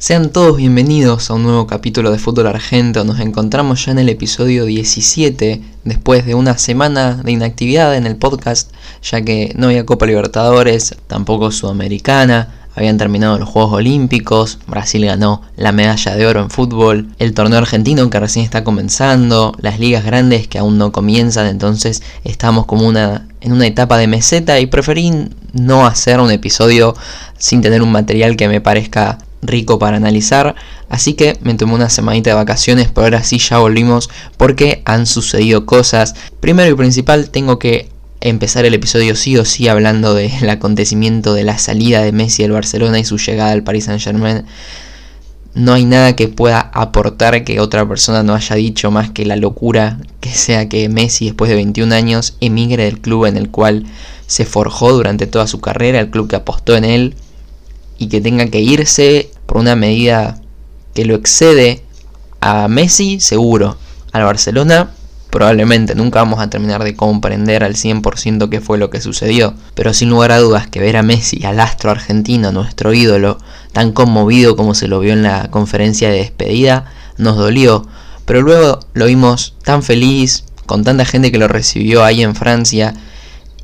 Sean todos bienvenidos a un nuevo capítulo de Fútbol Argento. Nos encontramos ya en el episodio 17, después de una semana de inactividad en el podcast, ya que no había Copa Libertadores, tampoco Sudamericana. Habían terminado los Juegos Olímpicos, Brasil ganó la medalla de oro en fútbol, el torneo argentino que recién está comenzando, las ligas grandes que aún no comienzan, entonces estamos como una, en una etapa de meseta y preferí no hacer un episodio sin tener un material que me parezca rico para analizar, así que me tomé una semanita de vacaciones, pero ahora sí ya volvimos porque han sucedido cosas. Primero y principal tengo que empezar el episodio sí o sí hablando del acontecimiento de la salida de Messi del Barcelona y su llegada al Paris Saint Germain. No hay nada que pueda aportar que otra persona no haya dicho más que la locura que sea que Messi después de 21 años emigre del club en el cual se forjó durante toda su carrera, el club que apostó en él, y que tenga que irse por una medida que lo excede a Messi, seguro. Al Barcelona, probablemente nunca vamos a terminar de comprender al 100% qué fue lo que sucedió. Pero sin lugar a dudas que ver a Messi, al astro argentino, nuestro ídolo, tan conmovido como se lo vio en la conferencia de despedida, nos dolió. Pero luego lo vimos tan feliz, con tanta gente que lo recibió ahí en Francia,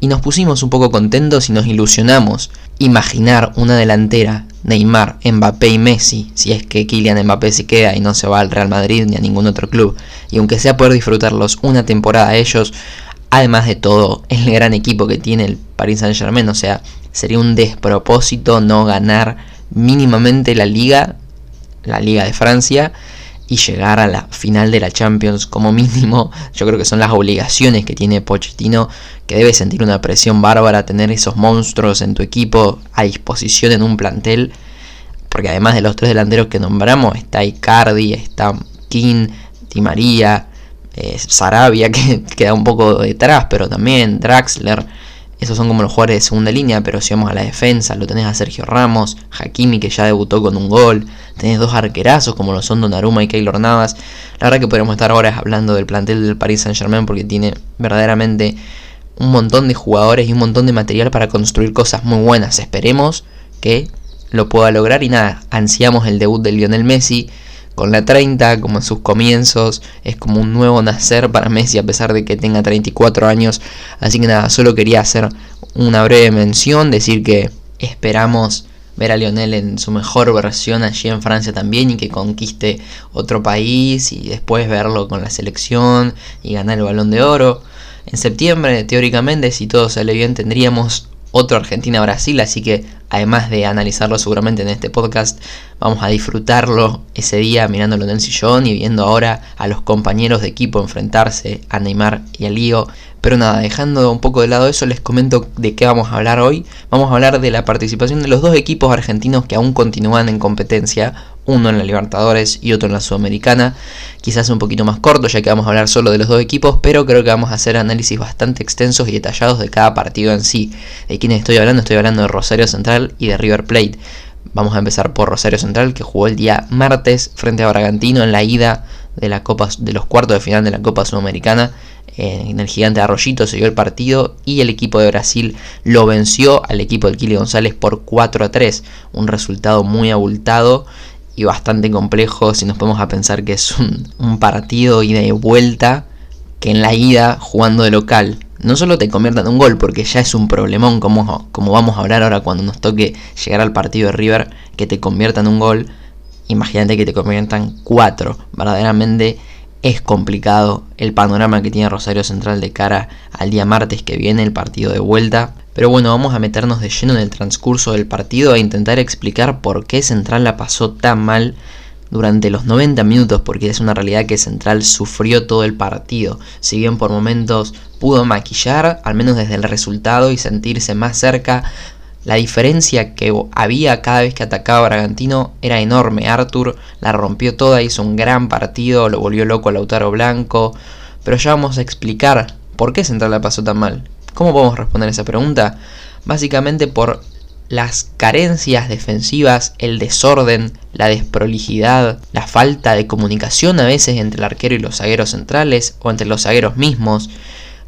y nos pusimos un poco contentos y nos ilusionamos. Imaginar una delantera, Neymar, Mbappé y Messi, si es que Kylian Mbappé se queda y no se va al Real Madrid ni a ningún otro club, y aunque sea poder disfrutarlos una temporada ellos, además de todo, el gran equipo que tiene el Paris Saint Germain, o sea, sería un despropósito no ganar mínimamente la liga, la liga de Francia, y llegar a la final de la Champions como mínimo, yo creo que son las obligaciones que tiene Pochettino, que debe sentir una presión bárbara tener esos monstruos en tu equipo a disposición en un plantel, porque además de los tres delanteros que nombramos, está Icardi, está King, Di María, eh, Sarabia, que queda un poco detrás, pero también Draxler, esos son como los jugadores de segunda línea, pero si vamos a la defensa, lo tenés a Sergio Ramos, Hakimi que ya debutó con un gol, tenés dos arquerazos como lo son Donnarumma y Keylor Navas. La verdad que podríamos estar ahora hablando del plantel del Paris Saint Germain porque tiene verdaderamente un montón de jugadores y un montón de material para construir cosas muy buenas. Esperemos que lo pueda lograr y nada, ansiamos el debut de Lionel Messi con la 30, como en sus comienzos, es como un nuevo nacer para Messi a pesar de que tenga 34 años. Así que nada, solo quería hacer una breve mención, decir que esperamos ver a Lionel en su mejor versión allí en Francia también y que conquiste otro país y después verlo con la selección y ganar el balón de oro. En septiembre, teóricamente, si todo sale bien, tendríamos otro Argentina-Brasil, así que además de analizarlo seguramente en este podcast, vamos a disfrutarlo ese día mirándolo en el sillón y viendo ahora a los compañeros de equipo enfrentarse a Neymar y a Lío. Pero nada, dejando un poco de lado eso, les comento de qué vamos a hablar hoy. Vamos a hablar de la participación de los dos equipos argentinos que aún continúan en competencia, uno en la Libertadores y otro en la Sudamericana. Quizás un poquito más corto ya que vamos a hablar solo de los dos equipos, pero creo que vamos a hacer análisis bastante extensos y detallados de cada partido en sí. ¿De quién estoy hablando? Estoy hablando de Rosario Central y de River Plate. Vamos a empezar por Rosario Central que jugó el día martes frente a Bragantino en la ida de, la Copa, de los cuartos de final de la Copa Sudamericana. En el gigante Arroyito se dio el partido y el equipo de Brasil lo venció al equipo del Kili González por 4 a 3. Un resultado muy abultado y bastante complejo si nos ponemos a pensar que es un, partido ida y vuelta que en la ida jugando de local no solo te conviertan en un gol porque ya es un problemón como, como vamos a hablar ahora cuando nos toque llegar al partido de River que te conviertan en un gol imagínate que te conviertan cuatro. Verdaderamente es complicado el panorama que tiene Rosario Central de cara al día martes que viene el partido de vuelta. Pero bueno, vamos a meternos de lleno en el transcurso del partido e intentar explicar por qué Central la pasó tan mal durante los 90 minutos, porque es una realidad que Central sufrió todo el partido. Si bien por momentos pudo maquillar, al menos desde el resultado y sentirse más cerca, la diferencia que había cada vez que atacaba Bragantino era enorme. Arthur la rompió toda, hizo un gran partido, lo volvió loco a Lautaro Blanco. Pero ya vamos a explicar por qué Central la pasó tan mal. ¿Cómo podemos responder esa pregunta? Básicamente por las carencias defensivas, el desorden, la desprolijidad, la falta de comunicación a veces entre el arquero y los zagueros centrales o entre los zagueros mismos.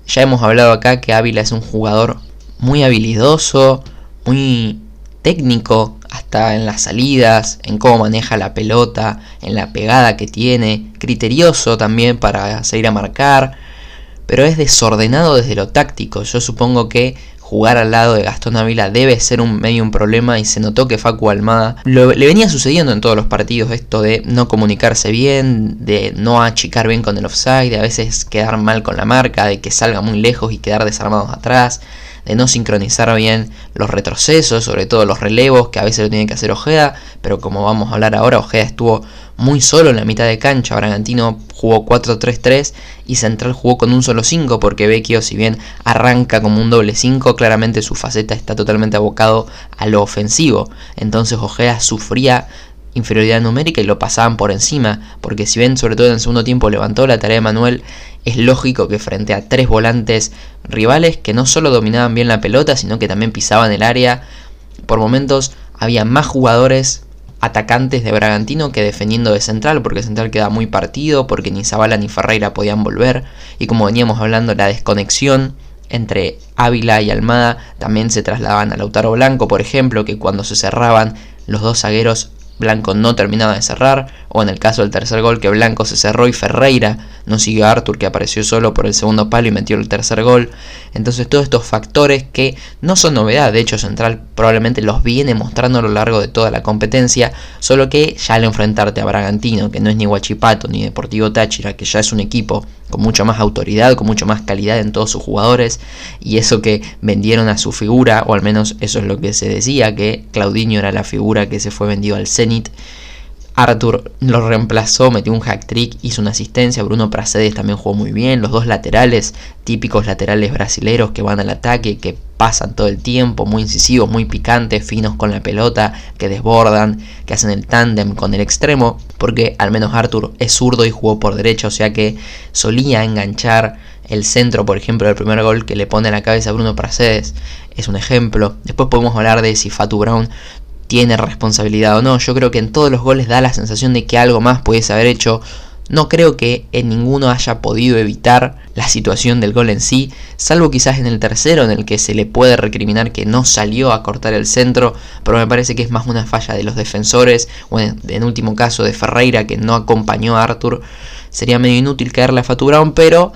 Ya hemos hablado acá que Ávila es un jugador muy habilidoso, muy técnico, hasta en las salidas, en cómo maneja la pelota, en la pegada que tiene, criterioso también para salir a marcar, pero es desordenado desde lo táctico. Yo supongo que jugar al lado de Gastón Ávila debe ser un medio un problema y se notó que Facu Almada le venía sucediendo en todos los partidos esto de no comunicarse bien, de no achicar bien con el offside, de a veces quedar mal con la marca, de que salga muy lejos y quedar desarmados atrás, de no sincronizar bien los retrocesos, sobre todo los relevos, que a veces lo tiene que hacer Ojeda, pero como vamos a hablar ahora, Ojeda estuvo muy solo en la mitad de cancha, Bragantino jugó 4-3-3 y Central jugó con un solo 5 porque Vecchio si bien arranca como un doble 5, claramente su faceta está totalmente abocado a lo ofensivo, entonces Ojeda sufría inferioridad numérica y lo pasaban por encima, porque si bien sobre todo en el segundo tiempo levantó la tarea de Manuel, es lógico que frente a tres volantes rivales que no solo dominaban bien la pelota, sino que también pisaban el área, por momentos había más jugadores atacantes de Bragantino que defendiendo de Central, porque Central queda muy partido, porque ni Zabala ni Ferreira podían volver, y como veníamos hablando, la desconexión entre Ávila y Almada también se trasladaban a Lautaro Blanco, por ejemplo, que cuando se cerraban los dos zagueros Blanco no terminaba de cerrar, o en el caso del tercer gol que Blanco se cerró y Ferreira no siguió a Arthur que apareció solo por el segundo palo y metió el tercer gol. Entonces todos estos factores que no son novedad, de hecho Central probablemente los viene mostrando a lo largo de toda la competencia, solo que ya al enfrentarte a Bragantino, que no es ni Guachipato ni Deportivo Táchira, que ya es un equipo con mucha más autoridad, con mucho más calidad en todos sus jugadores, y eso que vendieron a su figura, o al menos eso es lo que se decía, que Claudinho era la figura que se fue vendido al Arthur lo reemplazó, metió un hack trick, hizo una asistencia. Bruno Pracedes también jugó muy bien. Los dos laterales, típicos laterales brasileros que van al ataque, que pasan todo el tiempo, muy incisivos, muy picantes, finos con la pelota, que desbordan, que hacen el tándem con el extremo. Porque al menos Arthur es zurdo y jugó por derecha, o sea que solía enganchar el centro, por ejemplo, del primer gol que le pone a la cabeza a Bruno Pracedes es un ejemplo. Después podemos hablar de si Fatu Brown tiene responsabilidad o no. Yo creo que en todos los goles da la sensación de que algo más pudiese haber hecho. No creo que en ninguno haya podido evitar la situación del gol en sí, salvo quizás en el tercero en el que se le puede recriminar que no salió a cortar el centro, pero me parece que es más una falla de los defensores, o en, último caso de Ferreira que no acompañó a Arthur. Sería medio inútil caerle a Fatu Brown, pero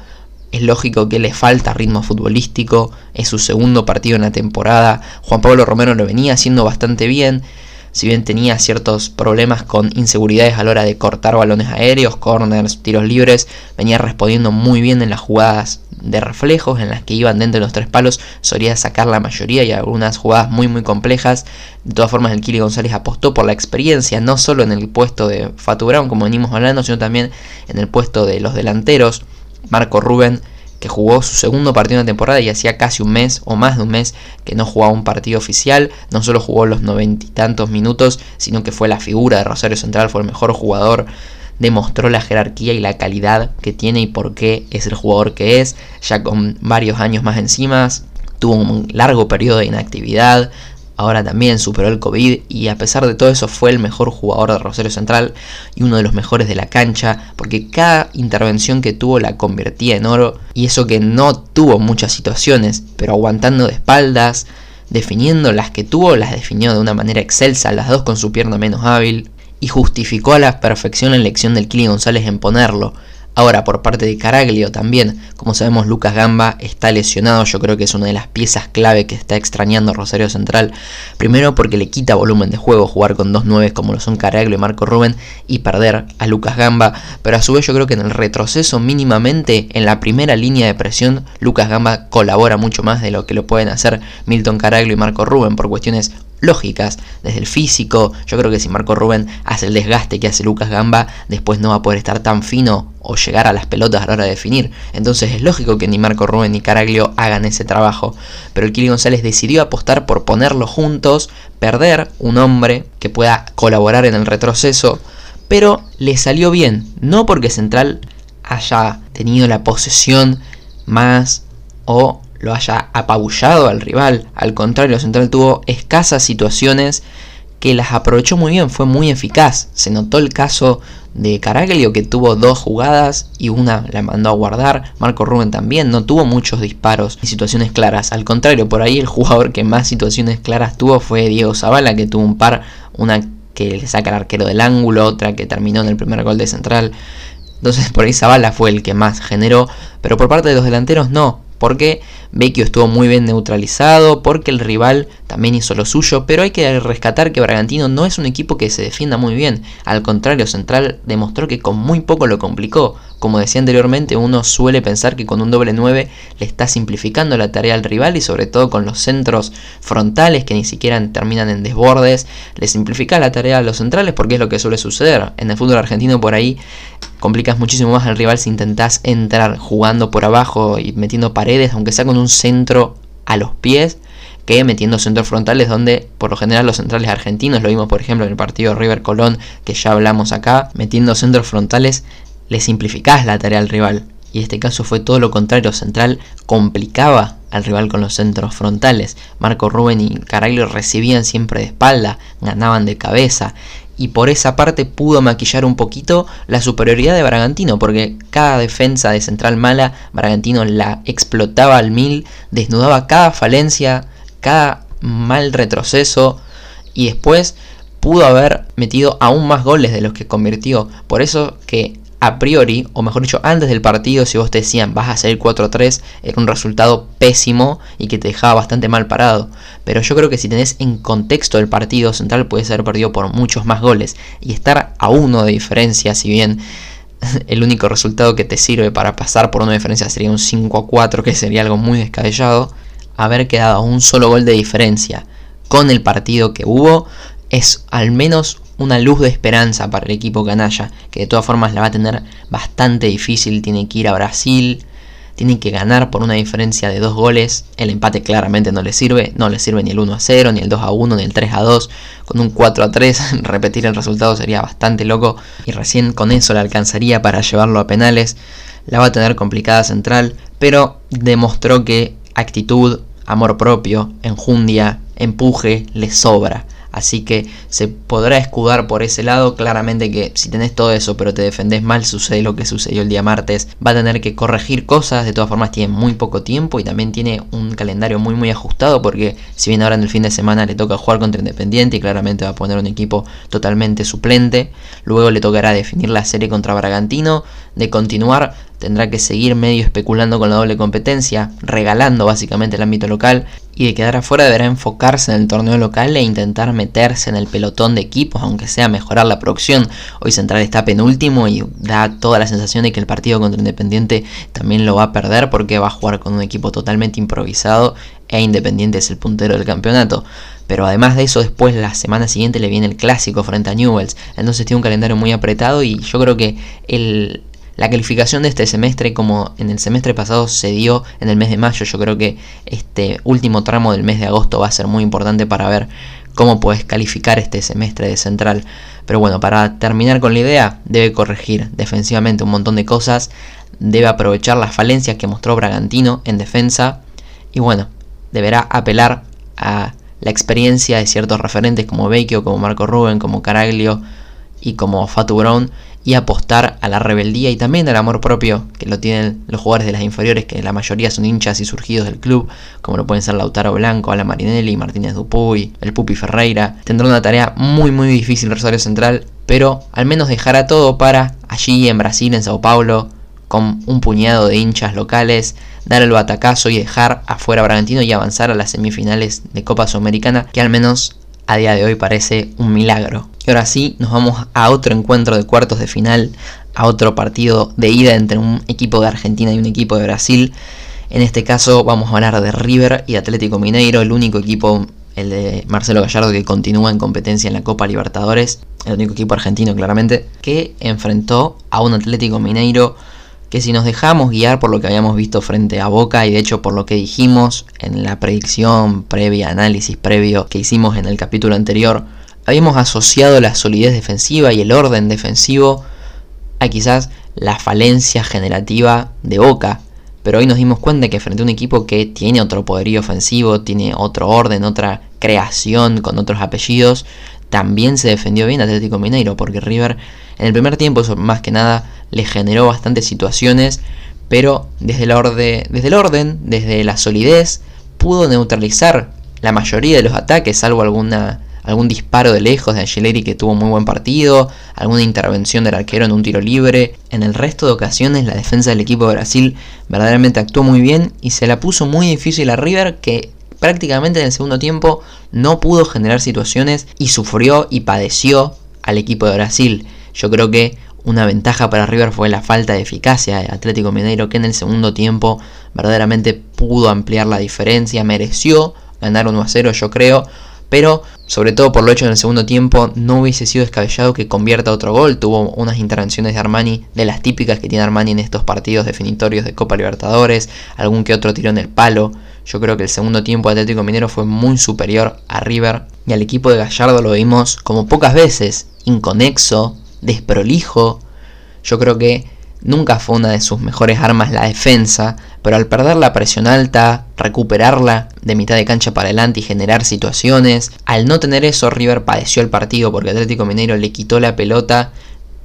es lógico que le falta ritmo futbolístico, es su segundo partido en la temporada. Juan Pablo Romero lo venía haciendo bastante bien, si bien tenía ciertos problemas con inseguridades a la hora de cortar balones aéreos, corners, tiros libres, venía respondiendo muy bien en las jugadas de reflejos en las que iban dentro de los tres palos, solía sacar la mayoría y algunas jugadas muy muy complejas. De todas formas, el Kili González apostó por la experiencia, no solo en el puesto de Fatu Brown, como venimos hablando, sino también en el puesto de los delanteros. Marco Rubén, que jugó su segundo partido en la temporada y hacía casi un mes o más de un mes que no jugaba un partido oficial. No solo jugó los noventa y tantos minutos, sino que fue la figura de Rosario Central, fue el mejor jugador. Demostró la jerarquía y la calidad que tiene y por qué es el jugador que es, ya con varios años más encima. Tuvo un largo periodo de inactividad, ahora también superó el COVID y a pesar de todo eso fue el mejor jugador de Rosario Central y uno de los mejores de la cancha porque cada intervención que tuvo la convertía en oro y eso que no tuvo muchas situaciones pero aguantando de espaldas, definiendo las que tuvo las definió de una manera excelsa, las dos con su pierna menos hábil y justificó a la perfección la elección del Kili González en ponerlo Ahora, por parte de Caraglio también, como sabemos, Lucas Gamba está lesionado. Yo creo que es una de las piezas clave que está extrañando Rosario Central. Primero, porque le quita volumen de juego jugar con dos nueves como lo son Caraglio y Marco Rubén y perder a Lucas Gamba. Pero a su vez, yo creo que en el retroceso, mínimamente en la primera línea de presión, Lucas Gamba colabora mucho más de lo que lo pueden hacer Milton Caraglio y Marco Rubén por cuestiones lógicas, desde el físico. Yo creo que si Marco Rubén hace el desgaste que hace Lucas Gamba, después no va a poder estar tan fino o llegar a las pelotas a la hora de definir. Entonces es lógico que ni Marco Rubén ni Caraglio hagan ese trabajo. Pero el Kili González decidió apostar por ponerlos juntos, perder un hombre que pueda colaborar en el retroceso, pero le salió bien, no porque Central haya tenido la posesión más o lo haya apabullado al rival. Al contrario, Central tuvo escasas situaciones que las aprovechó muy bien, fue muy eficaz. Se notó el caso de Caraglio que tuvo dos jugadas y una la mandó a guardar. Marco Rubén también no tuvo muchos disparos y situaciones claras. Al contrario, por ahí el jugador que más situaciones claras tuvo fue Diego Zavala que tuvo un par, una que le saca el arquero del ángulo, otra que terminó en el primer gol de central. Entonces por ahí Zavala fue el que más generó, pero por parte de los delanteros no porque Vecchio estuvo muy bien neutralizado, porque el rival también hizo lo suyo, pero hay que rescatar que Bragantino no es un equipo que se defienda muy bien, al contrario, Central demostró que con muy poco lo complicó. Como decía anteriormente, uno suele pensar que con un doble 9 le está simplificando la tarea al rival y sobre todo con los centros frontales que ni siquiera terminan en desbordes, le simplifica la tarea a los centrales porque es lo que suele suceder. En el fútbol argentino por ahí complicas muchísimo más al rival si intentás entrar jugando por abajo y metiendo paredes, aunque sea con un centro a los pies, que metiendo centros frontales donde por lo general los centrales argentinos, lo vimos por ejemplo en el partido River Colón que ya hablamos acá, metiendo centros frontales le simplificás la tarea al rival. Y este caso fue todo lo contrario, Central complicaba al rival con los centros frontales. Marco Rubén y Caraglio recibían siempre de espalda, ganaban de cabeza y por esa parte pudo maquillar un poquito la superioridad de Bragantino, porque cada defensa de central mala, Bragantino la explotaba al mil, desnudaba cada falencia, cada mal retroceso y después pudo haber metido aún más goles de los que convirtió. Por eso que a priori, o mejor dicho, antes del partido, si vos te decían vas a salir 4-3, era un resultado pésimo y que te dejaba bastante mal parado. Pero yo creo que si tenés en contexto el partido, Central puede ser perdido por muchos más goles y estar a uno de diferencia, si bien el único resultado que te sirve para pasar por una diferencia sería un 5-4, que sería algo muy descabellado, haber quedado a un solo gol de diferencia con el partido que hubo es al menos una luz de esperanza para el equipo canalla, que de todas formas la va a tener bastante difícil, tiene que ir a Brasil, tiene que ganar por una diferencia de dos goles, el empate claramente no le sirve, no le sirve ni el 1 a 0, ni el 2 a 1, ni el 3 a 2, con un 4 a 3 repetir el resultado sería bastante loco. Y recién con eso le alcanzaría para llevarlo a penales, la va a tener complicada central, pero demostró que actitud, amor propio, enjundia, empuje le sobra. Así que se podrá escudar por ese lado. Claramente que si tenés todo eso pero te defendés mal, sucede lo que sucedió el día martes. Va a tener que corregir cosas. De todas formas tiene muy poco tiempo y también tiene un calendario muy muy ajustado porque si bien ahora en el fin de semana le toca jugar contra Independiente y claramente va a poner un equipo totalmente suplente. Luego le tocará definir la serie contra Bragantino. De continuar tendrá que seguir medio especulando con la doble competencia, regalando básicamente el ámbito local y de quedar afuera deberá enfocarse en el torneo local e intentar meterse en el pelotón de equipos, aunque sea mejorar la producción. Hoy Central está penúltimo y da toda la sensación de que el partido contra Independiente también lo va a perder porque va a jugar con un equipo totalmente improvisado e Independiente es el puntero del campeonato. Pero además de eso, después la semana siguiente le viene el clásico frente a Newells. Entonces tiene un calendario muy apretado y yo creo que el, la calificación de este semestre, como en el semestre pasado se dio en el mes de mayo, yo creo que este último tramo del mes de agosto va a ser muy importante para ver cómo puedes calificar este semestre de central. Pero bueno, para terminar con la idea, debe corregir defensivamente un montón de cosas, debe aprovechar las falencias que mostró Bragantino en defensa y bueno, deberá apelar a la experiencia de ciertos referentes como Vecchio, como Marco Rubén, como Caraglio y como Fatu Brown y apostar a la rebeldía y también al amor propio que lo tienen los jugadores de las inferiores, que la mayoría son hinchas y surgidos del club, como lo pueden ser Lautaro Blanco, Ala Marinelli, Martínez Dupuy, el Pupi Ferreira. Tendrá una tarea muy muy difícil Rosario Central, pero al menos dejará todo para allí en Brasil, en Sao Paulo, con un puñado de hinchas locales, dar el batacazo y dejar afuera a Bragantino y avanzar a las semifinales de Copa Sudamericana, que al menos a día de hoy parece un milagro. Y ahora sí, nos vamos a otro encuentro de cuartos de final, a otro partido de ida entre un equipo de Argentina y un equipo de Brasil. En este caso vamos a hablar de River y Atlético Mineiro, el único equipo, el de Marcelo Gallardo, que continúa en competencia en la Copa Libertadores, el único equipo argentino claramente, que enfrentó a un Atlético Mineiro que si nos dejamos guiar por lo que habíamos visto frente a Boca y de hecho por lo que dijimos en la predicción previa, análisis previo que hicimos en el capítulo anterior, habíamos asociado la solidez defensiva y el orden defensivo a quizás la falencia generativa de Boca. Pero hoy nos dimos cuenta que frente a un equipo que tiene otro poderío ofensivo, tiene otro orden, otra creación con otros apellidos, también se defendió bien Atlético Mineiro, porque River en el primer tiempo, más que nada, le generó bastantes situaciones, pero desde el, orden, desde el orden, desde la solidez, pudo neutralizar la mayoría de los ataques, salvo alguna, algún disparo de lejos de Angeleri que tuvo muy buen partido, alguna intervención del arquero en un tiro libre. En el resto de ocasiones la defensa del equipo de Brasil verdaderamente actuó muy bien y se la puso muy difícil a River que prácticamente en el segundo tiempo no pudo generar situaciones y sufrió y padeció al equipo de Brasil. Yo creo que una ventaja para River fue la falta de eficacia de Atlético Mineiro que en el segundo tiempo verdaderamente pudo ampliar la diferencia, mereció ganar 1 a 0 yo creo, pero sobre todo por lo hecho en el segundo tiempo no hubiese sido descabellado que convierta otro gol, tuvo unas intervenciones de Armani de las típicas que tiene Armani en estos partidos definitorios de Copa Libertadores, algún que otro tiró en el palo, yo creo que el segundo tiempo de Atlético Minero fue muy superior a River y al equipo de Gallardo lo vimos como pocas veces, inconexo, desprolijo. Yo creo que nunca fue una de sus mejores armas la defensa, pero al perder la presión alta, recuperarla de mitad de cancha para adelante y generar situaciones, al no tener eso River padeció el partido porque Atlético Mineiro le quitó la pelota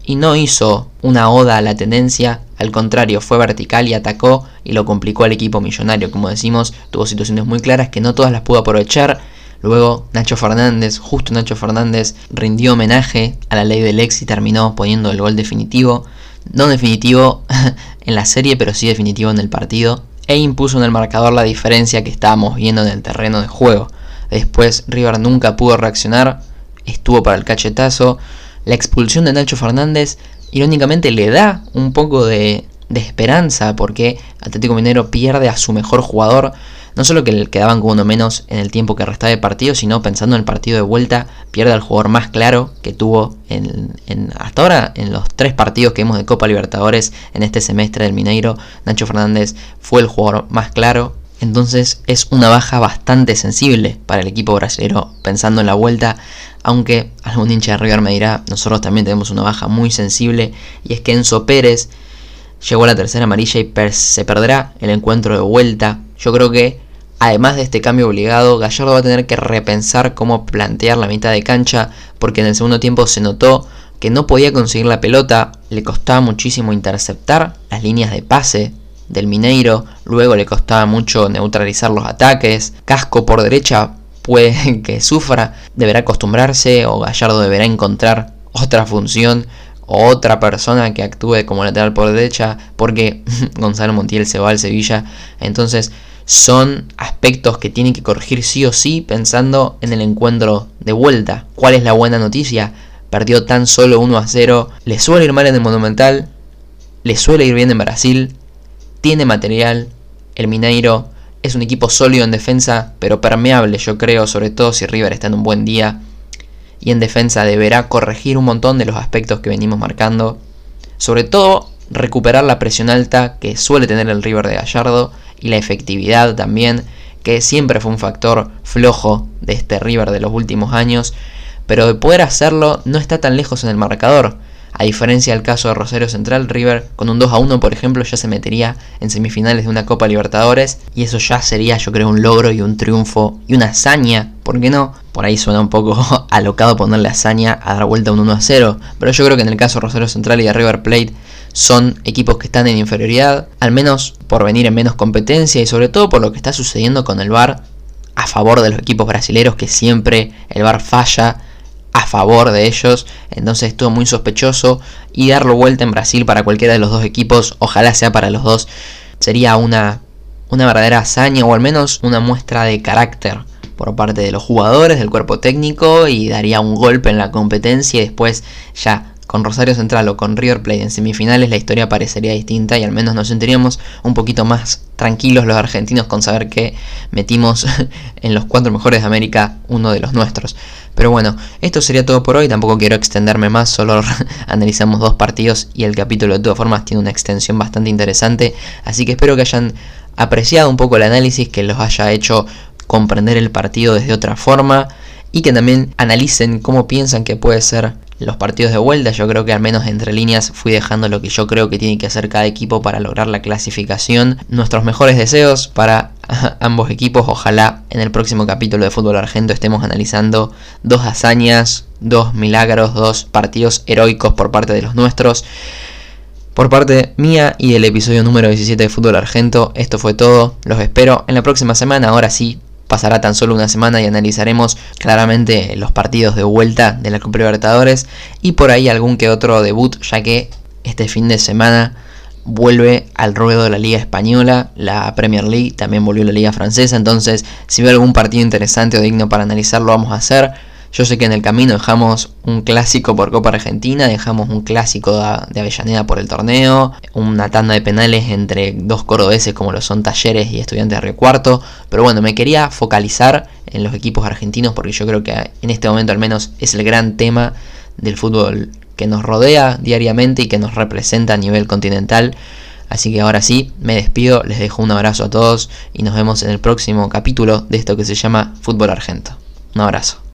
y no hizo una oda a la tendencia, al contrario, fue vertical y atacó y lo complicó al equipo millonario. Como decimos, tuvo situaciones muy claras que no todas las pudo aprovechar Luego Nacho Fernández, justo Nacho Fernández, rindió homenaje a la ley del ex y terminó poniendo el gol definitivo. No definitivo en la serie, pero sí definitivo en el partido. E impuso en el marcador la diferencia que estábamos viendo en el terreno de juego. Después River nunca pudo reaccionar, estuvo para el cachetazo. La expulsión de Nacho Fernández irónicamente le da un poco de, de esperanza porque Atlético Minero pierde a su mejor jugador no solo que le quedaban como uno menos en el tiempo que restaba de partido, sino pensando en el partido de vuelta, pierde al jugador más claro que tuvo en, hasta ahora en los tres partidos que hemos de Copa Libertadores en este semestre del Mineiro. Nacho Fernández fue el jugador más claro. Entonces es una baja bastante sensible para el equipo brasileño pensando en la vuelta, aunque algún hincha de River me dirá, nosotros también tenemos una baja muy sensible y es que Enzo Pérez llegó a la tercera amarilla y se perderá el encuentro de vuelta. Yo creo que Además de este cambio obligado, Gallardo va a tener que repensar cómo plantear la mitad de cancha, porque en el segundo tiempo se notó que no podía conseguir la pelota, le costaba muchísimo interceptar las líneas de pase del Mineiro, luego le costaba mucho neutralizar los ataques, Casco por derecha puede que sufra, deberá acostumbrarse o Gallardo deberá encontrar otra función o otra persona que actúe como lateral por derecha, porque Gonzalo Montiel se va al Sevilla, entonces son aspectos que tienen que corregir sí o sí pensando en el encuentro de vuelta. ¿Cuál es la buena noticia? Perdió tan solo 1 a 0. Le suele ir mal en el Monumental. Le suele ir bien en Brasil. Tiene material. El Mineiro es un equipo sólido en defensa, pero permeable yo creo, sobre todo si River está en un buen día. Y en defensa deberá corregir un montón de los aspectos que venimos marcando. Sobre todo recuperar la presión alta que suele tener el River de Gallardo y la efectividad también, que siempre fue un factor flojo de este River de los últimos años, pero de poder hacerlo no está tan lejos en el marcador. A diferencia del caso de Rosario Central, River con un 2 a 1 por ejemplo ya se metería en semifinales de una Copa Libertadores y eso ya sería yo creo un logro y un triunfo y una hazaña, ¿por qué no? Por ahí suena un poco alocado ponerle hazaña a dar vuelta un 1 a 0, pero yo creo que en el caso de Rosario Central y de River Plate son equipos que están en inferioridad, al menos por venir en menos competencia y sobre todo por lo que está sucediendo con el VAR a favor de los equipos brasileños que siempre el VAR falla a favor de ellos, entonces estuvo muy sospechoso y darlo vuelta en Brasil para cualquiera de los dos equipos, ojalá sea para los dos, sería una, una verdadera hazaña o al menos una muestra de carácter por parte de los jugadores, del cuerpo técnico y daría un golpe en la competencia y después ya con Rosario Central o con River Plate en semifinales la historia parecería distinta y al menos nos sentiríamos un poquito más tranquilos los argentinos con saber que metimos en los cuatro mejores de América uno de los nuestros. Pero bueno, esto sería todo por hoy, tampoco quiero extenderme más, solo analizamos dos partidos y el capítulo de todas formas tiene una extensión bastante interesante, así que espero que hayan apreciado un poco el análisis, que los haya hecho comprender el partido desde otra forma y que también analicen cómo piensan que puede ser los partidos de vuelta. Yo creo que al menos entre líneas fui dejando lo que yo creo que tiene que hacer cada equipo para lograr la clasificación. Nuestros mejores deseos para ambos equipos. Ojalá en el próximo capítulo de Fútbol Argento estemos analizando dos hazañas, dos milagros, dos partidos heroicos por parte de los nuestros. Por parte mía y del episodio número 17 de Fútbol Argento, esto fue todo. Los espero en la próxima semana. Ahora sí, pasará tan solo una semana y analizaremos claramente los partidos de vuelta de la Copa Libertadores y por ahí algún que otro debut, ya que este fin de semana vuelve al ruedo de la Liga Española, la Premier League, también volvió la Liga Francesa, entonces si veo algún partido interesante o digno para analizar lo vamos a hacer. Yo sé que en el camino dejamos un clásico por Copa Argentina, dejamos un clásico de Avellaneda por el torneo, una tanda de penales entre dos cordobeses como lo son Talleres y Estudiantes de Río Cuarto, pero bueno, me quería focalizar en los equipos argentinos porque yo creo que en este momento al menos es el gran tema del fútbol que nos rodea diariamente y que nos representa a nivel continental. Así que ahora sí, me despido, les dejo un abrazo a todos y nos vemos en el próximo capítulo de esto que se llama Fútbol Argento. Un abrazo.